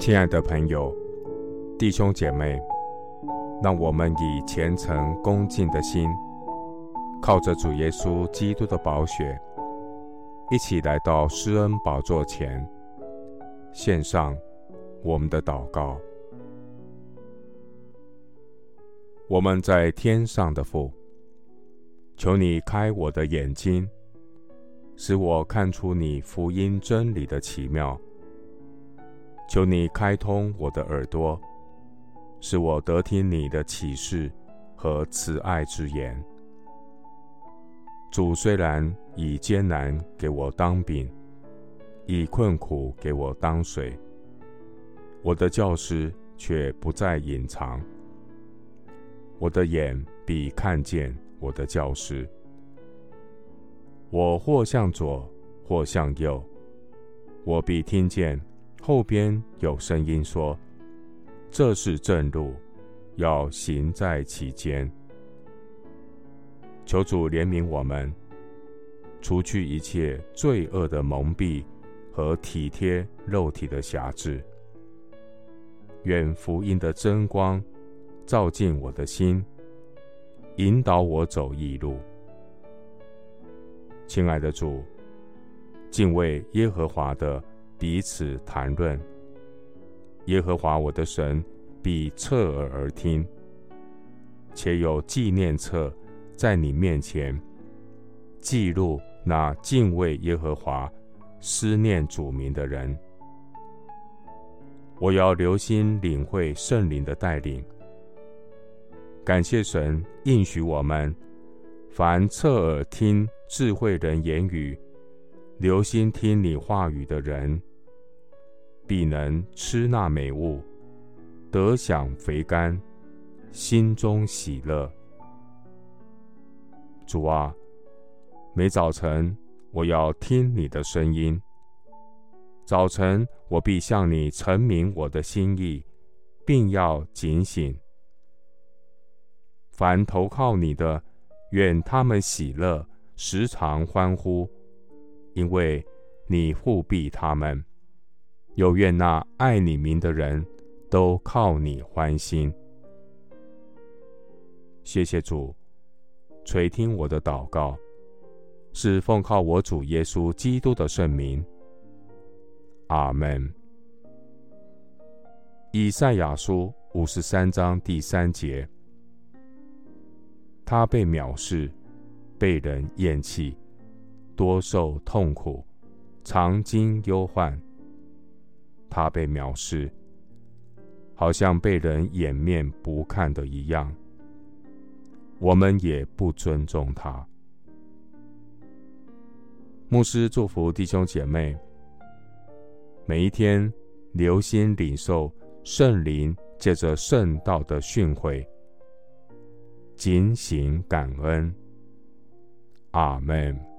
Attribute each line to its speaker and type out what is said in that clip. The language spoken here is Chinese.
Speaker 1: 亲爱的朋友、弟兄姐妹，让我们以虔诚恭敬的心，靠着主耶稣基督的宝血，一起来到施恩宝座前，献上我们的祷告。我们在天上的父，求你开我的眼睛，使我看出你福音真理的奇妙。求你开通我的耳朵，使我得听你的启示和慈爱之言。主虽然以艰难给我当饼，以困苦给我当水，我的教师却不再隐藏。我的眼必看见我的教师。我或向左，或向右，我必听见。后边有声音说：“这是正路，要行在其间。”求主怜悯我们，除去一切罪恶的蒙蔽和体贴肉体的辖制。愿福音的真光照进我的心，引导我走义路。亲爱的主，敬畏耶和华的。彼此谈论，耶和华我的神必侧耳而听，且有纪念册在你面前记录那敬畏耶和华、思念主名的人。我要留心领会圣灵的带领。感谢神应许我们，凡侧耳听智慧人言语、留心听你话语的人。必能吃那美物，得享肥甘，心中喜乐。主啊，每早晨我要听你的声音。早晨我必向你陈明我的心意，并要警醒。凡投靠你的，愿他们喜乐，时常欢呼，因为你护庇他们。又愿那爱你名的人都靠你欢心。谢谢主垂听我的祷告，是奉靠我主耶稣基督的圣名。阿门。以赛亚书五十三章第三节：他被藐视，被人厌弃，多受痛苦，常经忧患。他被藐视，好像被人掩面不看的一样。我们也不尊重他。牧师祝福弟兄姐妹，每一天留心领受圣灵借着圣道的训诲，警醒感恩。阿门。